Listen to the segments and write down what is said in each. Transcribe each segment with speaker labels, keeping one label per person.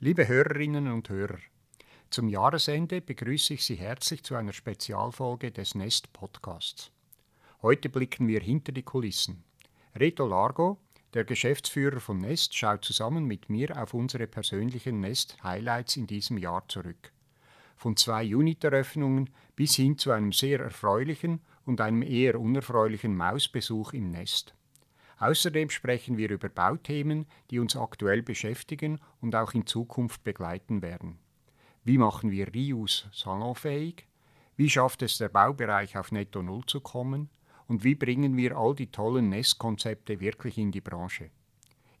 Speaker 1: Liebe Hörerinnen und Hörer, zum Jahresende begrüße ich Sie herzlich zu einer Spezialfolge des Nest Podcasts. Heute blicken wir hinter die Kulissen. Reto Largo, der Geschäftsführer von Nest, schaut zusammen mit mir auf unsere persönlichen Nest-Highlights in diesem Jahr zurück. Von zwei Uniteröffnungen bis hin zu einem sehr erfreulichen und einem eher unerfreulichen Mausbesuch im Nest. Außerdem sprechen wir über Bauthemen, die uns aktuell beschäftigen und auch in Zukunft begleiten werden. Wie machen wir Reuse salonfähig? Wie schafft es der Baubereich auf Netto Null zu kommen? Und wie bringen wir all die tollen Nestkonzepte wirklich in die Branche?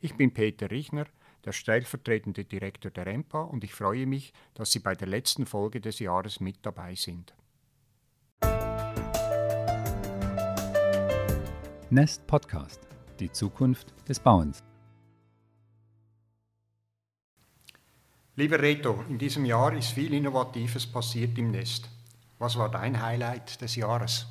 Speaker 1: Ich bin Peter Richner, der stellvertretende Direktor der EMPA und ich freue mich, dass Sie bei der letzten Folge des Jahres mit dabei sind.
Speaker 2: Nest Podcast die Zukunft des Bauens.
Speaker 1: Lieber Reto, in diesem Jahr ist viel Innovatives passiert im Nest. Was war dein Highlight des Jahres?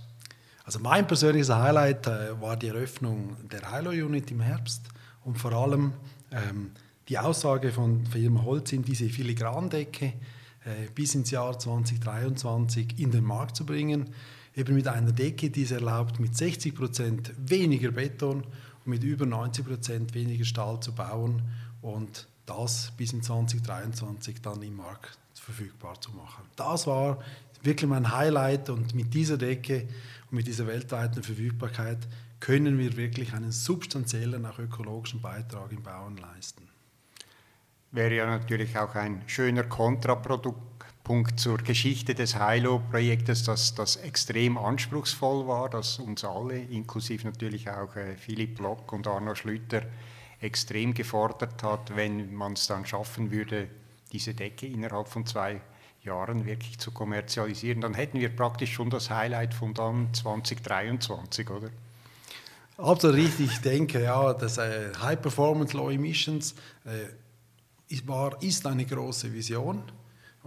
Speaker 3: Also mein persönliches Highlight äh, war die Eröffnung der Hilo-Unit im Herbst und vor allem ähm, die Aussage von Firma Holzin, diese Filigrandecke äh, bis ins Jahr 2023 in den Markt zu bringen, eben mit einer Decke, die es erlaubt, mit 60 Prozent weniger Beton mit über 90 Prozent weniger Stahl zu bauen und das bis in 2023 dann im Markt verfügbar zu machen. Das war wirklich mein Highlight und mit dieser Decke und mit dieser weltweiten Verfügbarkeit können wir wirklich einen substanziellen, auch ökologischen Beitrag im Bauen leisten.
Speaker 1: Wäre ja natürlich auch ein schöner Kontraprodukt Punkt zur Geschichte des Hilo-Projektes, dass das extrem anspruchsvoll war, dass uns alle, inklusive natürlich auch äh, Philipp Block und Arno Schlüter, extrem gefordert hat, wenn man es dann schaffen würde, diese Decke innerhalb von zwei Jahren wirklich zu kommerzialisieren, dann hätten wir praktisch schon das Highlight von dann 2023, oder?
Speaker 3: Absolut richtig. Ich denke, ja, das äh, High Performance Low Emissions äh, war, ist eine große Vision.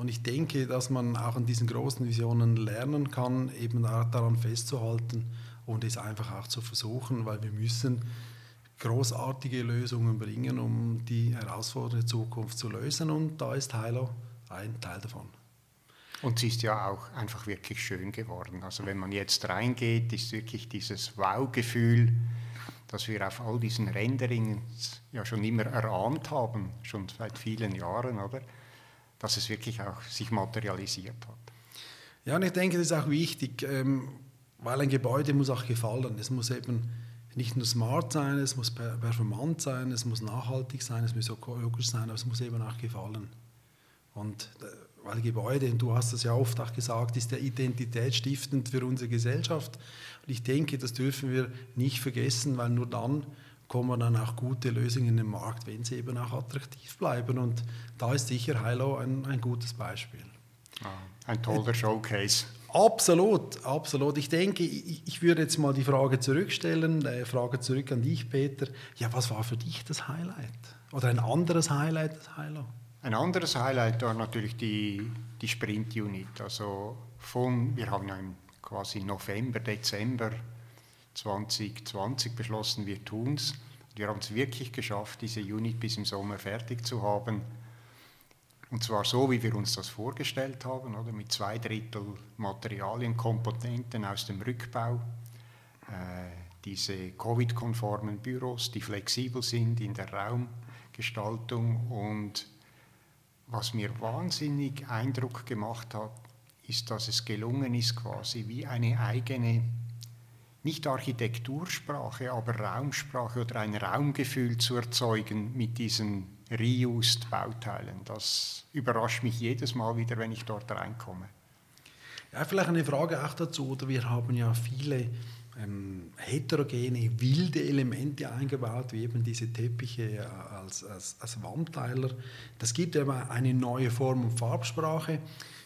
Speaker 3: Und ich denke, dass man auch an diesen großen Visionen lernen kann, eben daran festzuhalten und es einfach auch zu versuchen, weil wir müssen großartige Lösungen bringen, um die herausfordernde Zukunft zu lösen. Und da ist Hilo ein Teil davon.
Speaker 1: Und sie ist ja auch einfach wirklich schön geworden. Also wenn man jetzt reingeht, ist wirklich dieses Wow-Gefühl, das wir auf all diesen Renderings ja schon immer erahnt haben, schon seit vielen Jahren, oder? Dass es wirklich auch sich materialisiert hat.
Speaker 3: Ja, und ich denke, das ist auch wichtig, ähm, weil ein Gebäude muss auch gefallen. Es muss eben nicht nur smart sein, es muss performant sein, es muss nachhaltig sein, es muss ökologisch sein, aber es muss eben auch gefallen. Und äh, weil Gebäude, und du hast es ja oft auch gesagt, ist der identitätsstiftend für unsere Gesellschaft. Und ich denke, das dürfen wir nicht vergessen, weil nur dann kommen dann auch gute Lösungen in den Markt, wenn sie eben auch attraktiv bleiben. Und da ist sicher Hilo ein, ein gutes Beispiel.
Speaker 1: Ah, ein toller Showcase.
Speaker 3: Absolut, absolut. Ich denke, ich, würde jetzt mal die Frage zurückstellen, die Frage zurück an dich, Peter. Ja, was war für dich das Highlight? Oder ein anderes Highlight des Hilo?
Speaker 1: Ein anderes Highlight war natürlich die, die Sprint-Unit. Also von, wir haben ja im quasi November, Dezember 2020 beschlossen, wir tun es. Wir haben es wirklich geschafft, diese Unit bis im Sommer fertig zu haben. Und zwar so, wie wir uns das vorgestellt haben, oder mit zwei Drittel Materialienkomponenten aus dem Rückbau, äh, diese Covid-konformen Büros, die flexibel sind in der Raumgestaltung. Und was mir wahnsinnig Eindruck gemacht hat, ist, dass es gelungen ist, quasi wie eine eigene nicht Architektursprache, aber Raumsprache oder ein Raumgefühl zu erzeugen mit diesen reused Bauteilen. Das überrascht mich jedes Mal wieder, wenn ich dort reinkomme.
Speaker 3: Ja, vielleicht eine Frage auch dazu. Oder wir haben ja viele ähm, heterogene, wilde Elemente eingebaut, wie eben diese Teppiche äh, als, als, als Wandteiler. Das gibt aber eine neue Form und Farbsprache.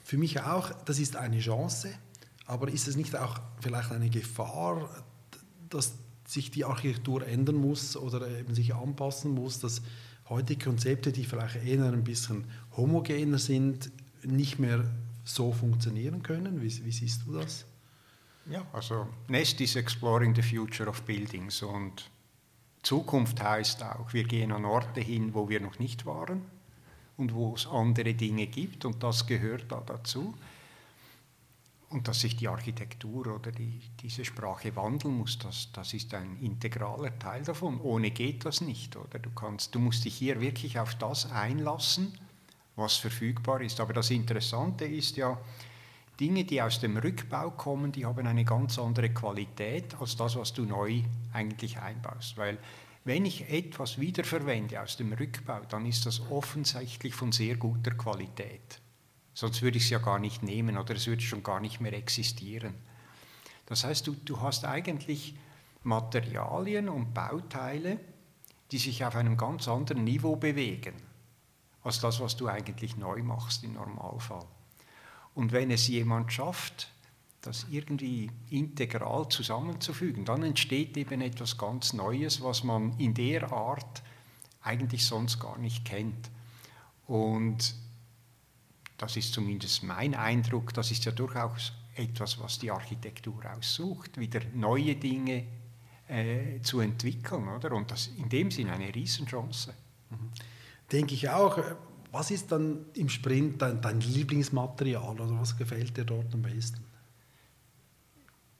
Speaker 3: Für mich auch, das ist eine Chance aber ist es nicht auch vielleicht eine Gefahr, dass sich die Architektur ändern muss oder eben sich anpassen muss, dass heutige Konzepte, die vielleicht eher ein bisschen homogener sind, nicht mehr so funktionieren können? Wie, wie siehst du das?
Speaker 1: Ja, also Nest ist Exploring the Future of Buildings und Zukunft heißt auch, wir gehen an Orte hin, wo wir noch nicht waren und wo es andere Dinge gibt und das gehört da dazu. Und dass sich die Architektur oder die, diese Sprache wandeln muss, das, das ist ein integraler Teil davon. Ohne geht das nicht. Oder? Du, kannst, du musst dich hier wirklich auf das einlassen, was verfügbar ist. Aber das Interessante ist ja, Dinge, die aus dem Rückbau kommen, die haben eine ganz andere Qualität als das, was du neu eigentlich einbaust. Weil wenn ich etwas wiederverwende aus dem Rückbau, dann ist das offensichtlich von sehr guter Qualität. Sonst würde ich es ja gar nicht nehmen oder es würde schon gar nicht mehr existieren. Das heißt, du, du hast eigentlich Materialien und Bauteile, die sich auf einem ganz anderen Niveau bewegen, als das, was du eigentlich neu machst im Normalfall. Und wenn es jemand schafft, das irgendwie integral zusammenzufügen, dann entsteht eben etwas ganz Neues, was man in der Art eigentlich sonst gar nicht kennt. Und das ist zumindest mein Eindruck, das ist ja durchaus etwas, was die Architektur aussucht, wieder neue Dinge äh, zu entwickeln. Oder? Und das in dem Sinne eine Riesenchance.
Speaker 3: Mhm. Denke ich auch. Was ist dann im Sprint dein, dein Lieblingsmaterial oder was gefällt dir dort am besten?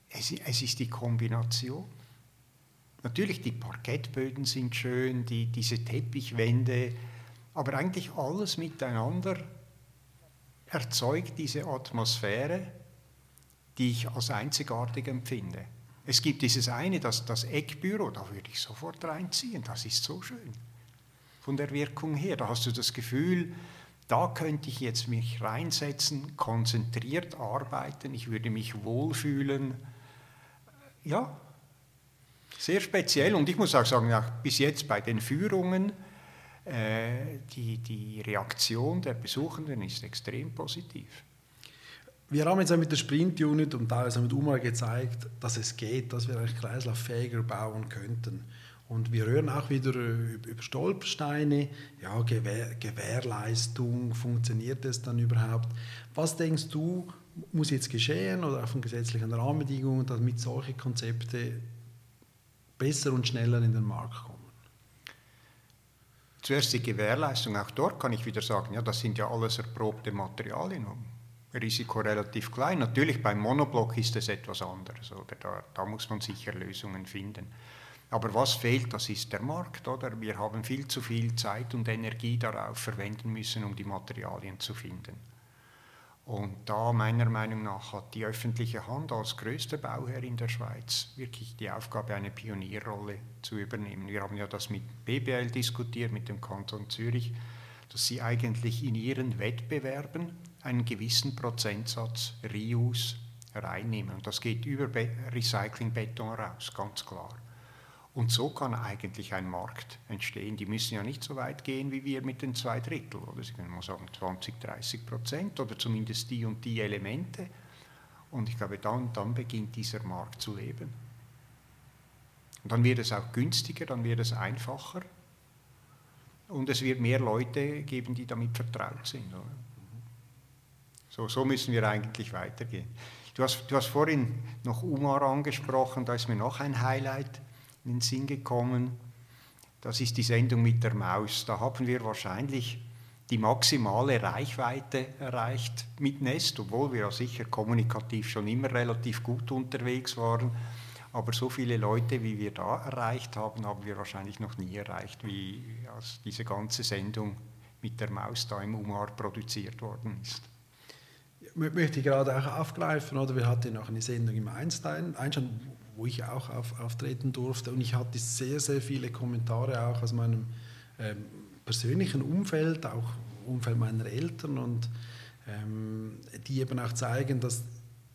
Speaker 1: Es, es, ist die Kombination. Natürlich, die Parkettböden sind schön, die, diese Teppichwände, aber eigentlich alles miteinander erzeugt diese Atmosphäre, die ich als einzigartig empfinde. Es gibt dieses eine, das, das Eckbüro, da würde ich sofort reinziehen, das ist so schön von der Wirkung her. Da hast du das Gefühl, da könnte ich jetzt mich reinsetzen, konzentriert arbeiten, ich würde mich wohlfühlen. Ja, sehr speziell. Und ich muss auch sagen, bis jetzt bei den Führungen, die, die Reaktion der Besuchenden ist extrem positiv.
Speaker 3: Wir haben jetzt mit der Sprint-Unit und teilweise mit UMA gezeigt, dass es geht, dass wir eigentlich kreislauffähiger bauen könnten. Und wir hören auch wieder über Stolpersteine, ja, Gewähr, Gewährleistung, funktioniert das dann überhaupt? Was denkst du, muss jetzt geschehen oder auch von gesetzlichen Rahmenbedingungen, damit solche Konzepte besser und schneller in den Markt kommen?
Speaker 1: Zuerst die Gewährleistung, auch dort kann ich wieder sagen, ja, das sind ja alles erprobte Materialien. Risiko relativ klein. Natürlich beim Monoblock ist es etwas anderes, oder da, da muss man sicher Lösungen finden. Aber was fehlt, das ist der Markt, oder? Wir haben viel zu viel Zeit und Energie darauf verwenden müssen, um die Materialien zu finden. Und da meiner Meinung nach hat die öffentliche Hand als größter Bauherr in der Schweiz wirklich die Aufgabe, eine Pionierrolle zu übernehmen. Wir haben ja das mit BBL diskutiert, mit dem Kanton Zürich, dass sie eigentlich in ihren Wettbewerben einen gewissen Prozentsatz Reuse reinnehmen. Und das geht über Recyclingbeton raus, ganz klar. Und so kann eigentlich ein Markt entstehen. Die müssen ja nicht so weit gehen wie wir mit den zwei Drittel. Oder sie können mal sagen 20, 30 Prozent oder zumindest die und die Elemente. Und ich glaube, dann, dann beginnt dieser Markt zu leben. Und dann wird es auch günstiger, dann wird es einfacher. Und es wird mehr Leute geben, die damit vertraut sind. So, so müssen wir eigentlich weitergehen. Du hast, du hast vorhin noch Umar angesprochen, da ist mir noch ein Highlight in den Sinn gekommen. Das ist die Sendung mit der Maus. Da haben wir wahrscheinlich die maximale Reichweite erreicht mit Nest, obwohl wir ja sicher kommunikativ schon immer relativ gut unterwegs waren. Aber so viele Leute, wie wir da erreicht haben, haben wir wahrscheinlich noch nie erreicht, wie diese ganze Sendung mit der Maus da im Umar produziert worden ist.
Speaker 3: Ich möchte ich gerade auch aufgreifen, oder wir hatten noch eine Sendung im Einstein, Einstein wo ich auch auf, auftreten durfte. Und ich hatte sehr, sehr viele Kommentare auch aus meinem ähm, persönlichen Umfeld, auch Umfeld meiner Eltern und ähm, die eben auch zeigen, dass,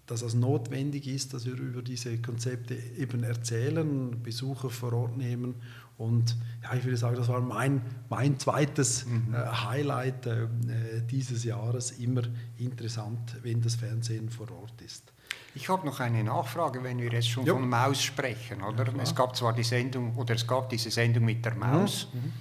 Speaker 3: dass es notwendig ist, dass wir über diese Konzepte eben erzählen, Besucher vor Ort nehmen und ja, ich würde sagen, das war mein, mein zweites mhm. äh, Highlight äh, dieses Jahres, immer interessant, wenn das Fernsehen vor Ort ist.
Speaker 1: Ich habe noch eine Nachfrage, wenn wir jetzt schon ja. von Maus sprechen. Oder? Ja, es gab zwar die Sendung, oder es gab diese Sendung mit der Maus. Mhm. mhm.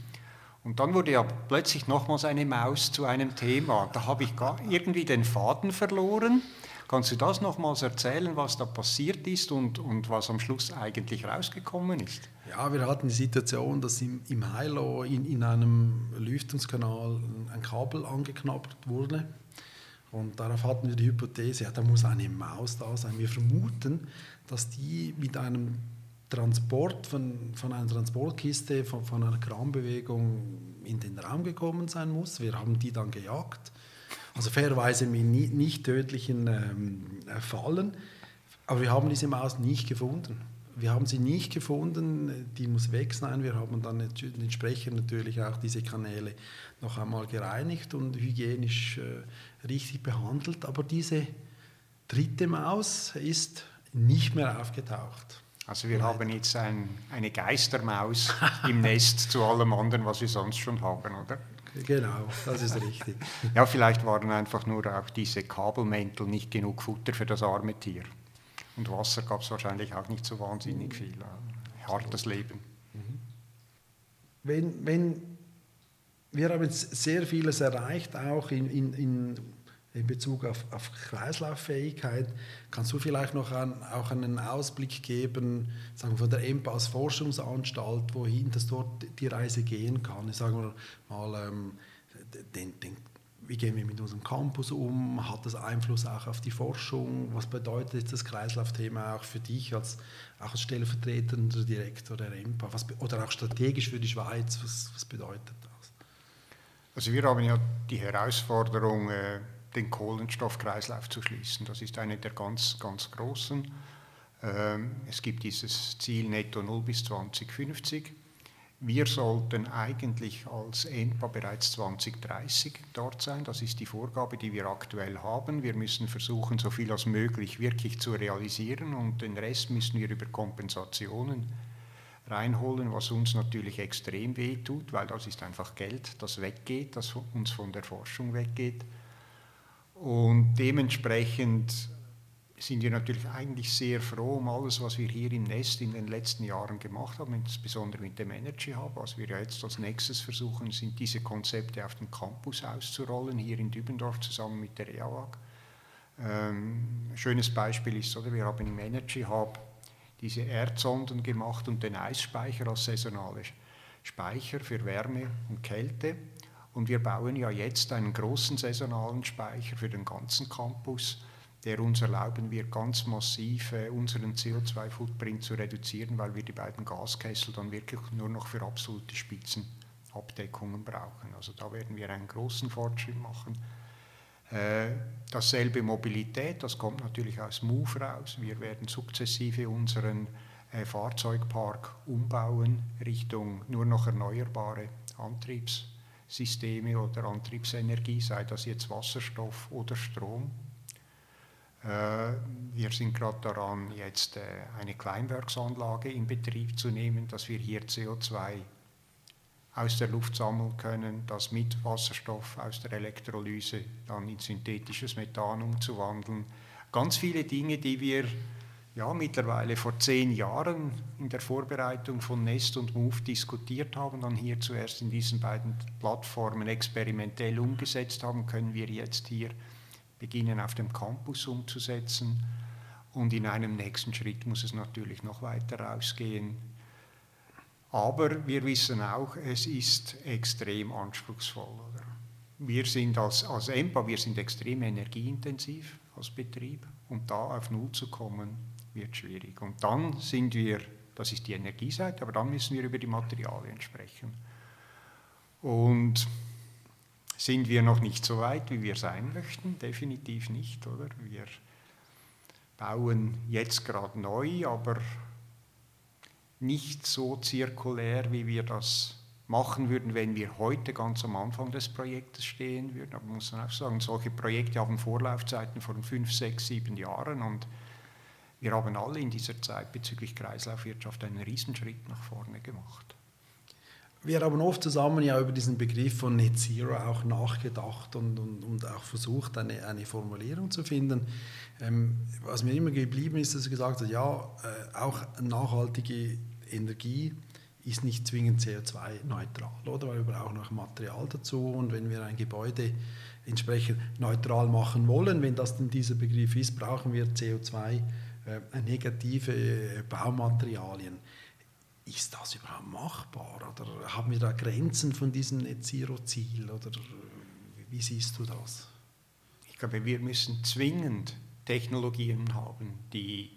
Speaker 1: Und dann wurde ja plötzlich nochmals eine Maus zu einem Thema. Da habe ich irgendwie den Faden verloren. Kannst du das nochmals erzählen, was da passiert ist und, und was am Schluss eigentlich rausgekommen ist?
Speaker 3: Ja, wir hatten die Situation, dass im, im Heilo in, in einem Lüftungskanal ein Kabel angeknappt wurde. Und darauf hatten wir die Hypothese, ja, da muss eine Maus da sein. Wir vermuten, dass die mit einem Transport von, von einer Transportkiste, von, von einer Krambewegung in den Raum gekommen sein muss. Wir haben die dann gejagt. Also fairerweise mit nicht tödlichen ähm, Fallen. Aber wir haben diese Maus nicht gefunden. Wir haben sie nicht gefunden, die muss weg sein. Wir haben dann entsprechend natürlich auch diese Kanäle noch einmal gereinigt und hygienisch äh, richtig behandelt. Aber diese dritte Maus ist nicht mehr aufgetaucht.
Speaker 1: Also wir haben jetzt ein, eine Geistermaus im Nest zu allem anderen, was wir sonst schon haben, oder?
Speaker 3: Genau, das ist richtig.
Speaker 1: ja, vielleicht waren einfach nur auch diese Kabelmäntel nicht genug Futter für das arme Tier. Und Wasser gab es wahrscheinlich auch nicht so wahnsinnig viel. Hartes Leben.
Speaker 3: Wenn, wenn wir haben jetzt sehr vieles erreicht, auch in, in, in, in Bezug auf, auf, Kreislauffähigkeit. Kannst du vielleicht noch an, auch einen Ausblick geben, sagen von der EMPAS Forschungsanstalt, wohin das dort die Reise gehen kann? Ich sage mal, ähm, den, den wie gehen wir mit unserem Campus um? Hat das Einfluss auch auf die Forschung? Was bedeutet das Kreislaufthema auch für dich als, auch als stellvertretender Direktor der EMPA? Was, oder auch strategisch für die Schweiz? Was, was, bedeutet das?
Speaker 1: Also wir haben ja die Herausforderung, äh, den Kohlenstoffkreislauf zu schließen. Das ist eine der ganz, ganz großen. Ähm, es gibt dieses Ziel Netto Null bis 2050. Wir sollten eigentlich als ENPA bereits 2030 dort sein. Das ist die Vorgabe, die wir aktuell haben. Wir müssen versuchen, so viel als möglich wirklich zu realisieren und den Rest müssen wir über Kompensationen reinholen, was uns natürlich extrem wehtut, weil das ist einfach Geld, das weggeht, das uns von der Forschung weggeht. Und dementsprechend sind wir natürlich eigentlich sehr froh um alles, was wir hier im Nest in den letzten Jahren gemacht haben, insbesondere mit dem Energy Hub. Was wir jetzt als nächstes versuchen, sind diese Konzepte auf dem Campus auszurollen, hier in Dübendorf zusammen mit der EAWAG. Ähm, schönes Beispiel ist, oder, wir haben im Energy Hub diese Erdsonden gemacht und den Eisspeicher als saisonale Speicher für Wärme und Kälte. Und wir bauen ja jetzt einen großen saisonalen Speicher für den ganzen Campus der uns erlauben wird, ganz massiv äh, unseren CO2-Footprint zu reduzieren, weil wir die beiden Gaskessel dann wirklich nur noch für absolute Spitzenabdeckungen brauchen. Also da werden wir einen großen Fortschritt machen. Äh, dasselbe Mobilität, das kommt natürlich aus MOVE raus. Wir werden sukzessive unseren äh, Fahrzeugpark umbauen Richtung nur noch erneuerbare Antriebssysteme oder Antriebsenergie, sei das jetzt Wasserstoff oder Strom. Äh, wir sind gerade daran, jetzt äh, eine Kleinwerksanlage in Betrieb zu nehmen, dass wir hier CO2 aus der Luft sammeln können, das mit Wasserstoff aus der Elektrolyse dann in synthetisches Methan umzuwandeln. Ganz viele Dinge, die wir ja, mittlerweile vor zehn Jahren in der Vorbereitung von Nest und Move diskutiert haben, dann hier zuerst in diesen beiden Plattformen experimentell umgesetzt haben, können wir jetzt hier beginnen auf dem Campus umzusetzen. Und in einem nächsten Schritt muss es natürlich noch weiter rausgehen. Aber wir wissen auch, es ist extrem anspruchsvoll. Oder? Wir sind als, als EMPA, wir sind extrem energieintensiv als Betrieb und da auf Null zu kommen, wird schwierig. Und dann sind wir, das ist die Energieseite, aber dann müssen wir über die Materialien sprechen. Und sind wir noch nicht so weit, wie wir sein möchten, definitiv nicht, oder? Wir bauen jetzt gerade neu, aber nicht so zirkulär, wie wir das machen würden, wenn wir heute ganz am Anfang des Projektes stehen würden. Aber man muss auch sagen, solche Projekte haben Vorlaufzeiten von fünf, sechs, sieben Jahren und wir haben alle in dieser Zeit bezüglich Kreislaufwirtschaft einen Riesenschritt nach vorne gemacht.
Speaker 3: Wir haben oft zusammen ja über diesen Begriff von Net Zero auch nachgedacht und, und, und auch versucht, eine, eine Formulierung zu finden. Ähm, was mir immer geblieben ist, dass er gesagt hat, ja, äh, auch nachhaltige Energie ist nicht zwingend CO2-neutral, oder? Weil wir brauchen noch Material dazu und wenn wir ein Gebäude entsprechend neutral machen wollen, wenn das denn dieser Begriff ist, brauchen wir CO2-negative äh, Baumaterialien ist das überhaupt machbar? Oder haben wir da Grenzen von diesem Net Zero-Ziel? Oder wie siehst du das?
Speaker 1: Ich glaube, wir müssen zwingend Technologien haben, die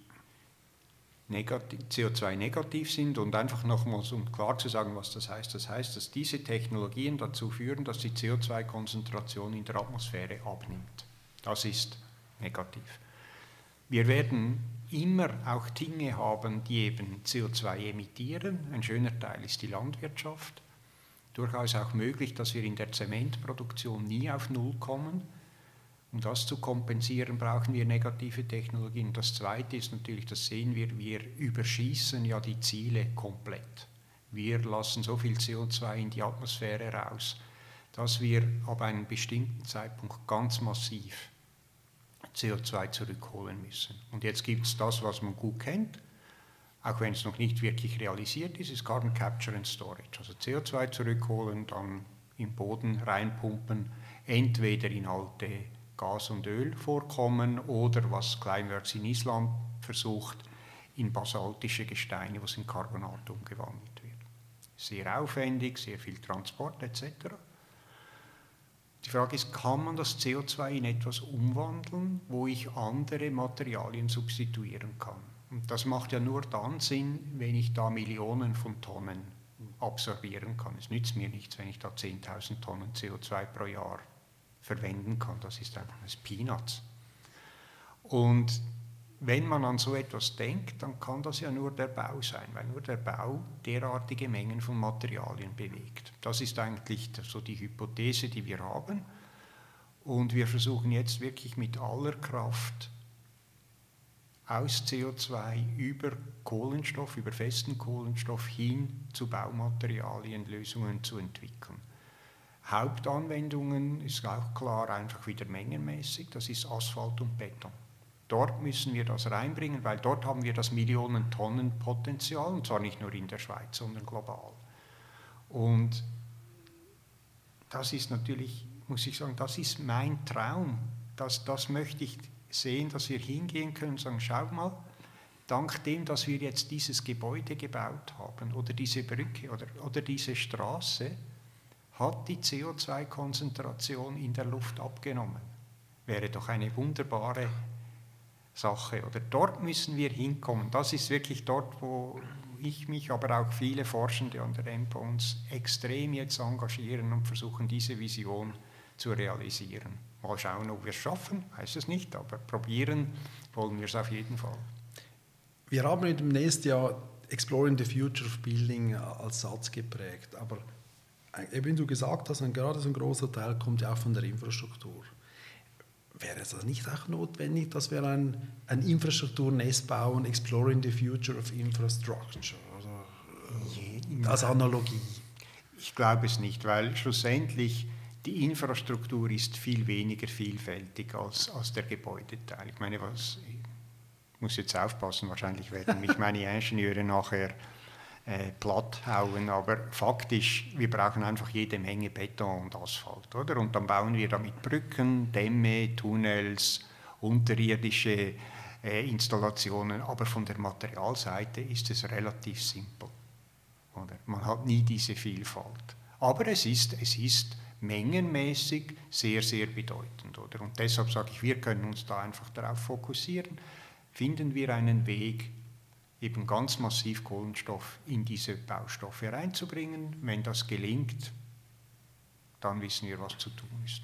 Speaker 1: CO2-negativ sind und einfach nochmals, um klar zu sagen, was das heißt, das heißt, dass diese Technologien dazu führen, dass die CO2-Konzentration in der Atmosphäre abnimmt. Das ist negativ. Wir werden immer auch Dinge haben, die eben CO2 emittieren. Ein schöner Teil ist die Landwirtschaft. Durchaus auch möglich, dass wir in der Zementproduktion nie auf Null kommen. Um das zu kompensieren, brauchen wir negative Technologien. Das Zweite ist natürlich, das sehen wir, wir überschießen ja die Ziele komplett. Wir lassen so viel CO2 in die Atmosphäre raus, dass wir ab einem bestimmten Zeitpunkt ganz massiv CO2 zurückholen müssen. Und jetzt gibt es das, was man gut kennt, auch wenn es noch nicht wirklich realisiert ist, ist Carbon Capture and Storage. Also CO2 zurückholen, dann im Boden reinpumpen, entweder in alte Gas- und Ölvorkommen oder was Climeworks in Island versucht, in basaltische Gesteine, was in Carbonat umgewandelt wird. Sehr aufwendig, sehr viel Transport etc. Die Frage ist, kann man das CO2 in etwas umwandeln, wo ich andere Materialien substituieren kann? Und das macht ja nur dann Sinn, wenn ich da Millionen von Tonnen absorbieren kann. Es nützt mir nichts, wenn ich da 10.000 Tonnen CO2 pro Jahr verwenden kann. Das ist einfach das Peanuts. Und wenn man an so etwas denkt, dann kann das ja nur der Bau sein, weil nur der Bau derartige Mengen von Materialien bewegt. Das ist eigentlich so die Hypothese, die wir haben. Und wir versuchen jetzt wirklich mit aller Kraft aus CO2 über Kohlenstoff, über festen Kohlenstoff hin zu Baumaterialien Lösungen zu entwickeln. Hauptanwendungen ist auch klar einfach wieder mengenmäßig, das ist Asphalt und Beton. Dort müssen wir das reinbringen, weil dort haben wir das Millionen Tonnen Potenzial, und zwar nicht nur in der Schweiz, sondern global. Und das ist natürlich, muss ich sagen, das ist mein Traum. Das, das möchte ich sehen, dass wir hingehen können und sagen, schau mal, dank dem, dass wir jetzt dieses Gebäude gebaut haben oder diese Brücke oder, oder diese Straße, hat die CO2-Konzentration in der Luft abgenommen. Wäre doch eine wunderbare Sache. Oder dort müssen wir hinkommen. Das ist wirklich dort, wo ich mich, aber auch viele Forschende an der EMPA uns extrem jetzt engagieren und versuchen, diese Vision zu realisieren. Mal schauen, ob wir es schaffen, weiß es nicht, aber probieren wollen wir es auf jeden Fall.
Speaker 3: Wir haben im nächsten Jahr Exploring the Future of Building als Satz geprägt, aber äh, wie du gesagt hast, gerade so ein großer Teil kommt ja auch von der Infrastruktur wäre es also nicht auch notwendig, dass wir ein, ein Infrastrukturnetz bauen, Exploring the Future of Infrastructure? Oder, äh, als Analogie.
Speaker 1: Ich glaube es nicht, weil schlussendlich die Infrastruktur ist viel weniger vielfältig als, als der Gebäudeteil. Ich meine, was, ich muss jetzt aufpassen, wahrscheinlich werden mich meine Ingenieure nachher äh, platt hauen, aber faktisch, wir brauchen einfach jede Menge Beton und Asphalt, oder? Und dann bauen wir damit Brücken, Dämme, Tunnels, unterirdische äh, Installationen, aber von der Materialseite ist es relativ simpel, oder? Man hat nie diese Vielfalt. Aber es ist, es ist mengenmäßig sehr, sehr bedeutend, oder? Und deshalb sage ich, wir können uns da einfach darauf fokussieren. Finden wir einen Weg, eben ganz massiv Kohlenstoff in diese Baustoffe reinzubringen. Wenn das gelingt, dann wissen wir, was zu tun ist.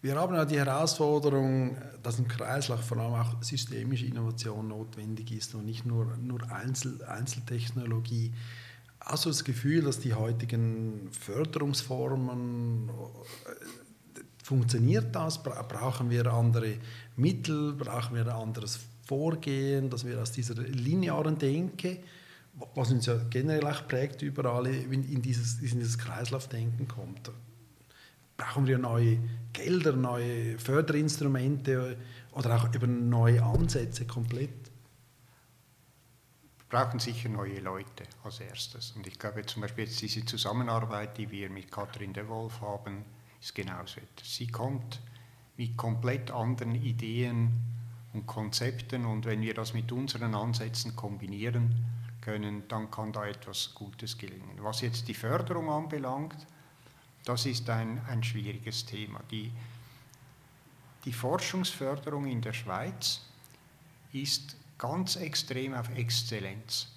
Speaker 3: Wir haben ja die Herausforderung, dass im Kreislauf vor allem auch systemische Innovation notwendig ist und nicht nur, nur Einzel, Einzeltechnologie. Hast du das Gefühl, dass die heutigen Förderungsformen äh, funktioniert das? Brauchen wir andere Mittel? Brauchen wir ein anderes Vorgehen, dass wir aus dieser linearen Denke, was uns ja generell auch prägt, überall in dieses, in dieses Kreislaufdenken kommt. Brauchen wir neue Gelder, neue Förderinstrumente oder auch eben neue Ansätze komplett?
Speaker 1: Wir brauchen sicher neue Leute als erstes. Und ich glaube zum Beispiel jetzt diese Zusammenarbeit, die wir mit Katrin de Wolf haben, ist genauso etwas. Sie kommt mit komplett anderen Ideen und Konzepten und wenn wir das mit unseren Ansätzen kombinieren, können, dann kann da etwas Gutes gelingen. Was jetzt die Förderung anbelangt, das ist ein, ein schwieriges Thema. Die, die Forschungsförderung in der Schweiz ist ganz extrem auf Exzellenz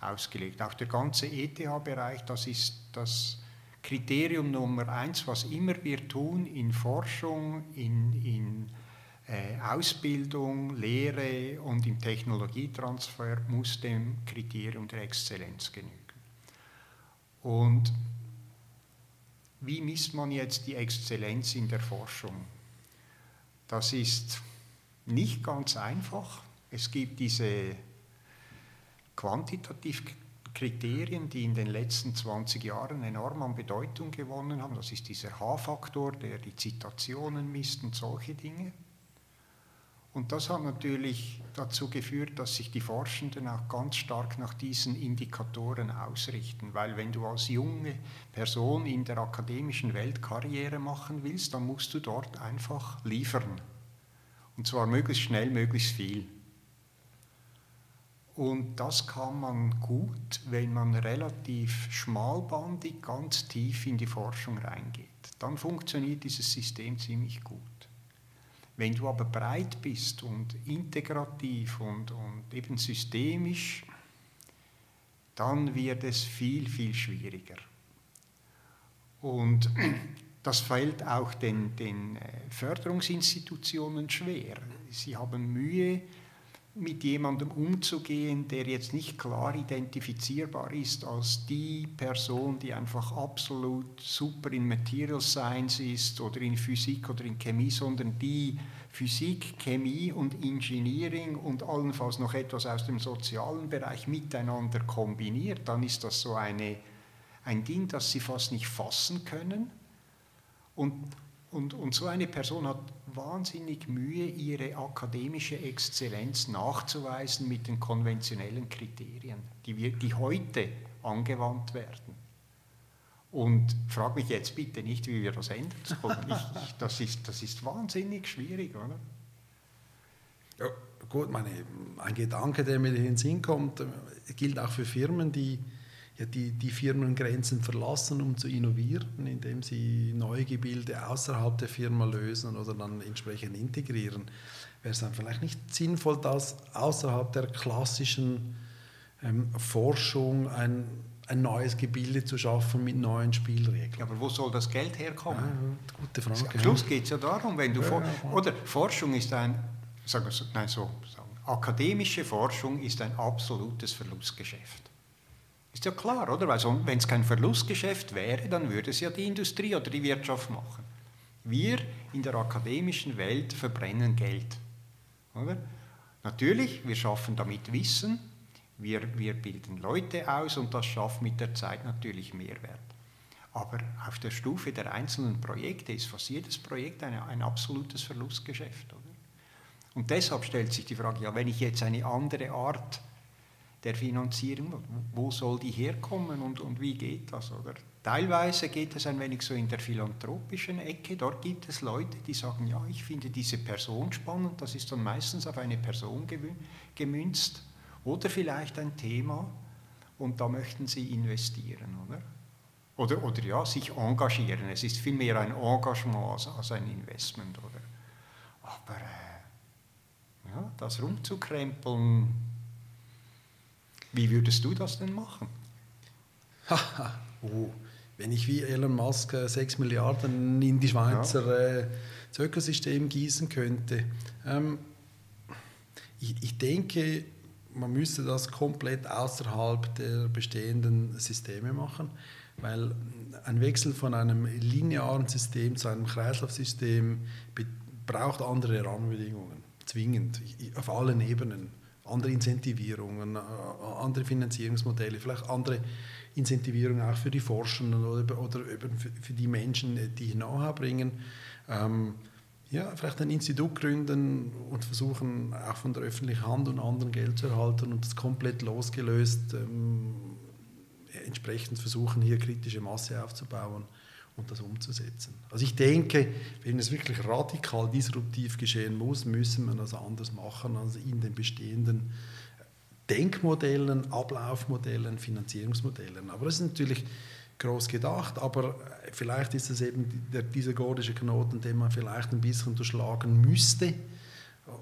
Speaker 1: ausgelegt. Auch der ganze ETH-Bereich, das ist das Kriterium Nummer eins, was immer wir tun in Forschung, in, in Ausbildung, Lehre und im Technologietransfer, muss dem Kriterium der Exzellenz genügen. Und wie misst man jetzt die Exzellenz in der Forschung? Das ist nicht ganz einfach. Es gibt diese quantitativ Kriterien, die in den letzten 20 Jahren enorm an Bedeutung gewonnen haben. Das ist dieser H-Faktor, der die Zitationen misst und solche Dinge. Und das hat natürlich dazu geführt, dass sich die Forschenden auch ganz stark nach diesen Indikatoren ausrichten, weil wenn du als junge Person in der akademischen Welt Karriere machen willst, dann musst du dort einfach liefern. Und zwar möglichst schnell, möglichst viel. Und das kann man gut, wenn man relativ schmalbandig ganz tief in die Forschung reingeht. Dann funktioniert dieses System ziemlich gut. Wenn du aber breit bist und integrativ und, und eben systemisch, dann wird es viel, viel schwieriger. Und das fällt auch den, den äh, Förderungsinstitutionen schwer. Sie haben Mühe, mit jemandem umzugehen, der jetzt nicht klar identifizierbar ist als die Person, die einfach absolut super in Material Science ist oder in Physik oder in Chemie, sondern die Physik, Chemie und Engineering und allenfalls noch etwas aus dem sozialen Bereich miteinander kombiniert, dann ist das so eine, ein Ding, das sie fast nicht fassen können. Und und, und so eine Person hat wahnsinnig Mühe, ihre akademische Exzellenz nachzuweisen mit den konventionellen Kriterien, die, wir, die heute angewandt werden. Und frag mich jetzt bitte nicht, wie wir das ändern sollen. Ich, ich, das, ist, das ist wahnsinnig schwierig, oder?
Speaker 3: Ja, gut, meine, ein Gedanke, der mir in den Sinn kommt, gilt auch für Firmen, die ja, die, die Firmengrenzen verlassen, um zu innovieren, indem sie neue Gebilde außerhalb der Firma lösen oder dann entsprechend integrieren. Wäre es dann vielleicht nicht sinnvoll, das außerhalb der klassischen ähm, Forschung ein, ein neues Gebilde zu schaffen mit neuen Spielregeln.
Speaker 1: Aber wo soll das Geld herkommen?
Speaker 3: Ja, gute Frage.
Speaker 1: Am Schluss geht es ja darum, wenn du ja, ja, oder Forschung ist ein, sagen wir so, nein so, sagen, akademische Forschung ist ein absolutes Verlustgeschäft. Ist ja klar, oder? Weil wenn es kein Verlustgeschäft wäre, dann würde es ja die Industrie oder die Wirtschaft machen. Wir in der akademischen Welt verbrennen Geld. Oder? Natürlich, wir schaffen damit Wissen, wir, wir bilden Leute aus und das schafft mit der Zeit natürlich Mehrwert. Aber auf der Stufe der einzelnen Projekte ist fast jedes Projekt eine, ein absolutes Verlustgeschäft. Oder? Und deshalb stellt sich die Frage, ja, wenn ich jetzt eine andere Art der Finanzierung, wo soll die herkommen und, und wie geht das? Oder? Teilweise geht es ein wenig so in der philanthropischen Ecke, dort gibt es Leute, die sagen, ja, ich finde diese Person spannend, das ist dann meistens auf eine Person gemünzt oder vielleicht ein Thema und da möchten sie investieren, oder? Oder, oder ja, sich engagieren. Es ist vielmehr ein Engagement als, als ein Investment, oder? Aber äh, ja, das rumzukrempeln, wie würdest du das denn machen?
Speaker 3: oh, wenn ich wie Elon Musk 6 äh, Milliarden in die Schweizer ja. äh, Ökosystem gießen könnte. Ähm, ich, ich denke, man müsste das komplett außerhalb der bestehenden Systeme machen, weil ein Wechsel von einem linearen System zu einem Kreislaufsystem braucht andere Rahmenbedingungen, zwingend, auf allen Ebenen andere Incentivierungen, äh, andere Finanzierungsmodelle, vielleicht andere Incentivierungen auch für die Forschenden oder, oder für die Menschen, die Know-how bringen. Ähm, ja, vielleicht ein Institut gründen und versuchen, auch von der öffentlichen Hand und anderen Geld zu erhalten und das komplett losgelöst ähm, entsprechend versuchen, hier kritische Masse aufzubauen und das umzusetzen. Also ich denke, wenn es wirklich radikal disruptiv geschehen muss, müssen wir das anders machen als in den bestehenden Denkmodellen, Ablaufmodellen, Finanzierungsmodellen. Aber das ist natürlich groß gedacht, aber vielleicht ist es eben der, dieser gordische Knoten, den man vielleicht ein bisschen durchschlagen müsste,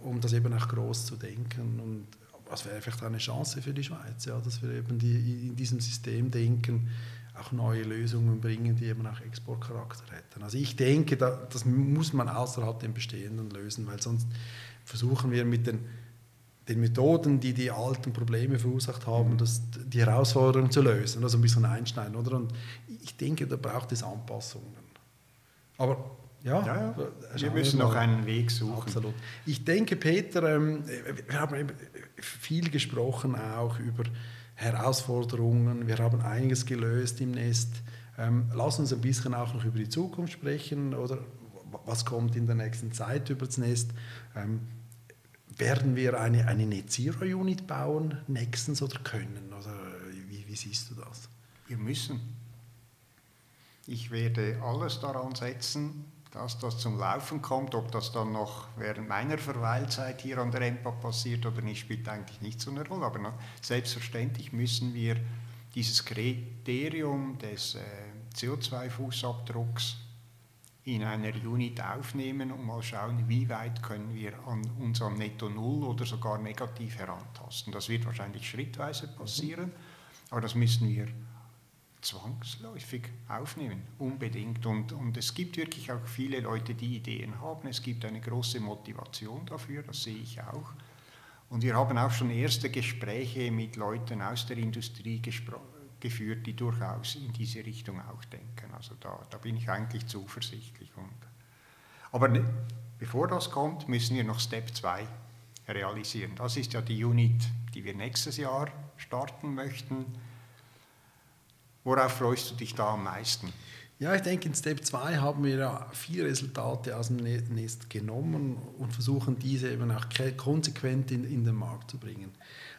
Speaker 3: um das eben auch groß zu denken. Und was wäre vielleicht eine Chance für die Schweiz, ja, dass wir eben die, in diesem System denken, auch neue Lösungen bringen, die eben auch Exportcharakter hätten. Also ich denke, da, das muss man außerhalb dem Bestehenden lösen, weil sonst versuchen wir mit den, den Methoden, die die alten Probleme verursacht haben, das, die Herausforderungen zu lösen. Also ein bisschen einschneiden, oder? Und ich denke, da braucht es Anpassungen. Aber ja,
Speaker 1: ja, ja. wir müssen noch einen Weg suchen.
Speaker 3: Absolut. Ich denke, Peter, ähm, wir haben viel gesprochen auch über Herausforderungen. Wir haben einiges gelöst im Nest. Ähm, lass uns ein bisschen auch noch über die Zukunft sprechen oder was kommt in der nächsten Zeit über das Nest. Ähm, werden wir eine, eine Net Zero Unit bauen nächstens oder können? Oder wie, wie siehst du das?
Speaker 1: Wir müssen. Ich werde alles daran setzen, dass das zum Laufen kommt. Ob das dann noch während meiner Verweilzeit hier an der EMPA passiert oder nicht, spielt eigentlich nicht so eine Rolle. Aber na, selbstverständlich müssen wir dieses Kriterium des äh, CO2-Fußabdrucks in einer Unit aufnehmen und mal schauen, wie weit können wir an unserem Netto Null oder sogar negativ herantasten. Das wird wahrscheinlich schrittweise passieren, aber das müssen wir zwangsläufig aufnehmen, unbedingt. Und, und es gibt wirklich auch viele Leute, die Ideen haben. Es gibt eine große Motivation dafür, das sehe ich auch. Und wir haben auch schon erste Gespräche mit Leuten aus der Industrie geführt, die durchaus in diese Richtung auch denken. Also da, da bin ich eigentlich zuversichtlich. Und, aber ne, bevor das kommt, müssen wir noch Step 2 realisieren. Das ist ja die Unit, die wir nächstes Jahr starten möchten Worauf freust du dich da am meisten?
Speaker 3: Ja, ich denke, in Step 2 haben wir ja vier Resultate aus dem ne-, Nest genommen und versuchen diese eben auch konsequent in, in den Markt zu bringen.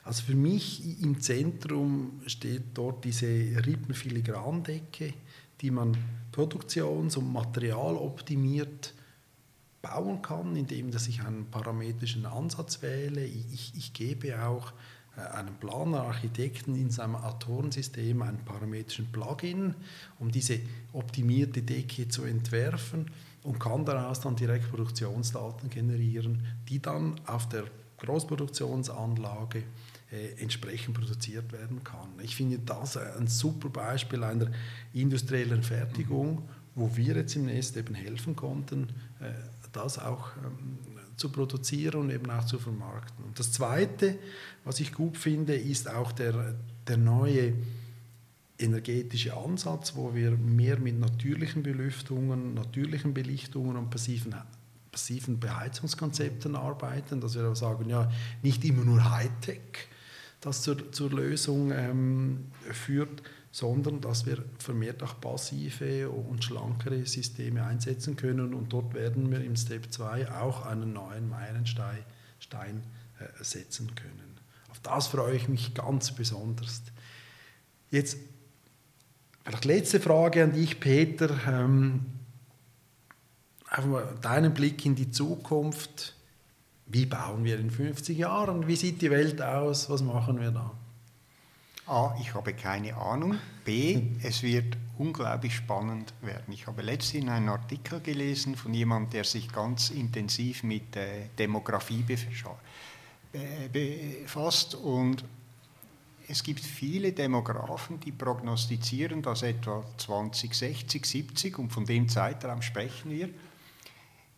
Speaker 3: Also für mich im Zentrum steht dort diese Rippenfiligrandecke, die man produktions- und materialoptimiert bauen kann, indem dass ich einen parametrischen Ansatz wähle. Ich, ich gebe auch einem Planer, Architekten in seinem Autorensystem einen parametrischen Plugin, um diese optimierte Decke zu entwerfen und kann daraus dann direkt Produktionsdaten generieren, die dann auf der Großproduktionsanlage äh, entsprechend produziert werden kann. Ich finde das ein super Beispiel einer industriellen Fertigung, wo wir jetzt im Nest eben helfen konnten, äh, das auch ähm, zu produzieren und eben auch zu vermarkten. Und das Zweite, was ich gut finde, ist auch der, der neue energetische Ansatz, wo wir mehr mit natürlichen Belüftungen, natürlichen Belichtungen und passiven, passiven Beheizungskonzepten arbeiten, dass wir sagen, ja, nicht immer nur Hightech, das zur, zur Lösung ähm, führt, sondern dass wir vermehrt auch passive und schlankere Systeme einsetzen können. Und dort werden wir im Step 2 auch einen neuen Meilenstein äh, setzen können. Auf das freue ich mich ganz besonders. Jetzt vielleicht letzte Frage an dich, Peter. Ähm, deinen Blick in die Zukunft. Wie bauen wir in 50 Jahren? Wie sieht die Welt aus? Was machen wir da?
Speaker 1: A, ich habe keine Ahnung. B, es wird unglaublich spannend werden. Ich habe letztens einen Artikel gelesen von jemandem, der sich ganz intensiv mit äh, Demografie befasst und es gibt viele Demografen, die prognostizieren, dass etwa 2060, 70, und von dem Zeitraum sprechen wir,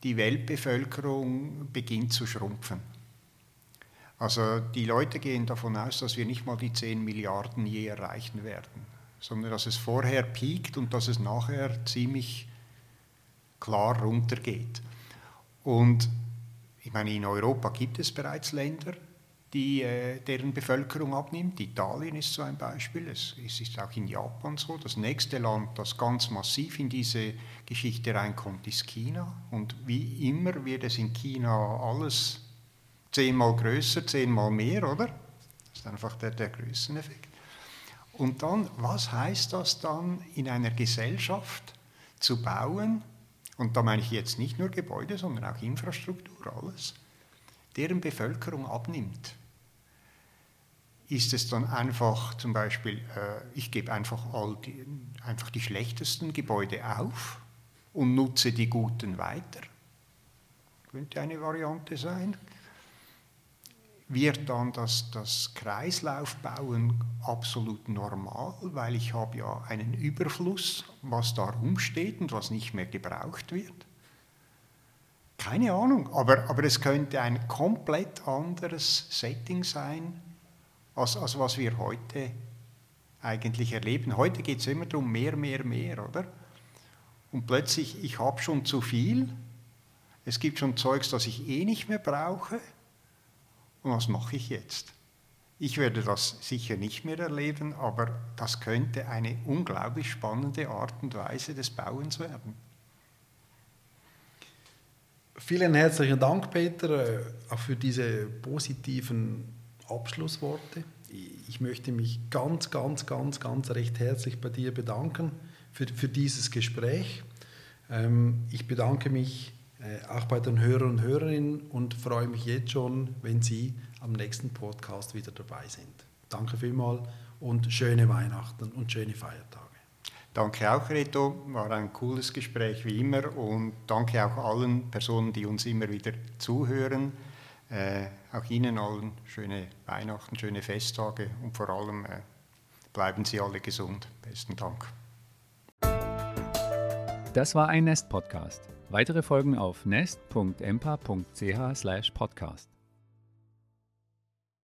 Speaker 1: die Weltbevölkerung beginnt zu schrumpfen. Also die Leute gehen davon aus, dass wir nicht mal die 10 Milliarden je erreichen werden, sondern dass es vorher piekt und dass es nachher ziemlich klar runtergeht. Und ich meine, in Europa gibt es bereits Länder, die, äh, deren Bevölkerung abnimmt. Italien ist so ein Beispiel. Es, es, ist auch in Japan so. Das nächste Land, das ganz massiv in diese Geschichte reinkommt, ist China. Und wie immer wird es in China alles zehnmal größer, zehnmal mehr, oder? Das ist einfach der, der Größeneffekt. Und dann, was heißt das dann in einer Gesellschaft zu bauen? Und da meine ich jetzt nicht nur Gebäude, sondern auch Infrastruktur, alles, deren Bevölkerung abnimmt. ist es dann einfach zum Beispiel, äh, ich gebe einfach, einfach die schlechtesten Gebäude auf und nutze die guten weiter. Könnte eine Variante sein. Wird dann das, das Kreislaufbauen absolut normal, weil ich habe ja einen Überfluss, was da rumsteht und was nicht mehr gebraucht wird? Keine Ahnung, aber, aber es könnte ein komplett anderes Setting sein, als, als was wir heute eigentlich erleben. Heute geht es immer darum, mehr, mehr, mehr, oder? Und plötzlich, ich habe schon zu viel, es gibt schon Zeugs, das ich eh nicht mehr brauche. Und was mache ich jetzt? Ich werde das sicher nicht mehr erleben, aber das könnte eine unglaublich spannende Art und Weise des Bauens werden.
Speaker 3: Vielen herzlichen Dank, Peter, äh, auch für diese positiven Abschlussworte. Ich möchte mich ganz, ganz, ganz, ganz recht herzlich bei dir bedanken für, für dieses Gespräch. Ähm, ich bedanke mich auch bei den Hörern und Hörerinnen und freue mich jetzt schon, wenn Sie am nächsten Podcast wieder dabei sind. Danke vielmals und schöne Weihnachten und schöne Feiertage.
Speaker 1: Danke auch, Reto. War ein cooles Gespräch wie immer und danke auch allen Personen, die uns immer wieder zuhören. Äh, auch Ihnen allen schöne Weihnachten, schöne Festtage und vor allem äh, bleiben Sie alle gesund. Besten Dank.
Speaker 2: Das war ein Nest-Podcast. Weitere Folgen auf nest.empa.ch/podcast.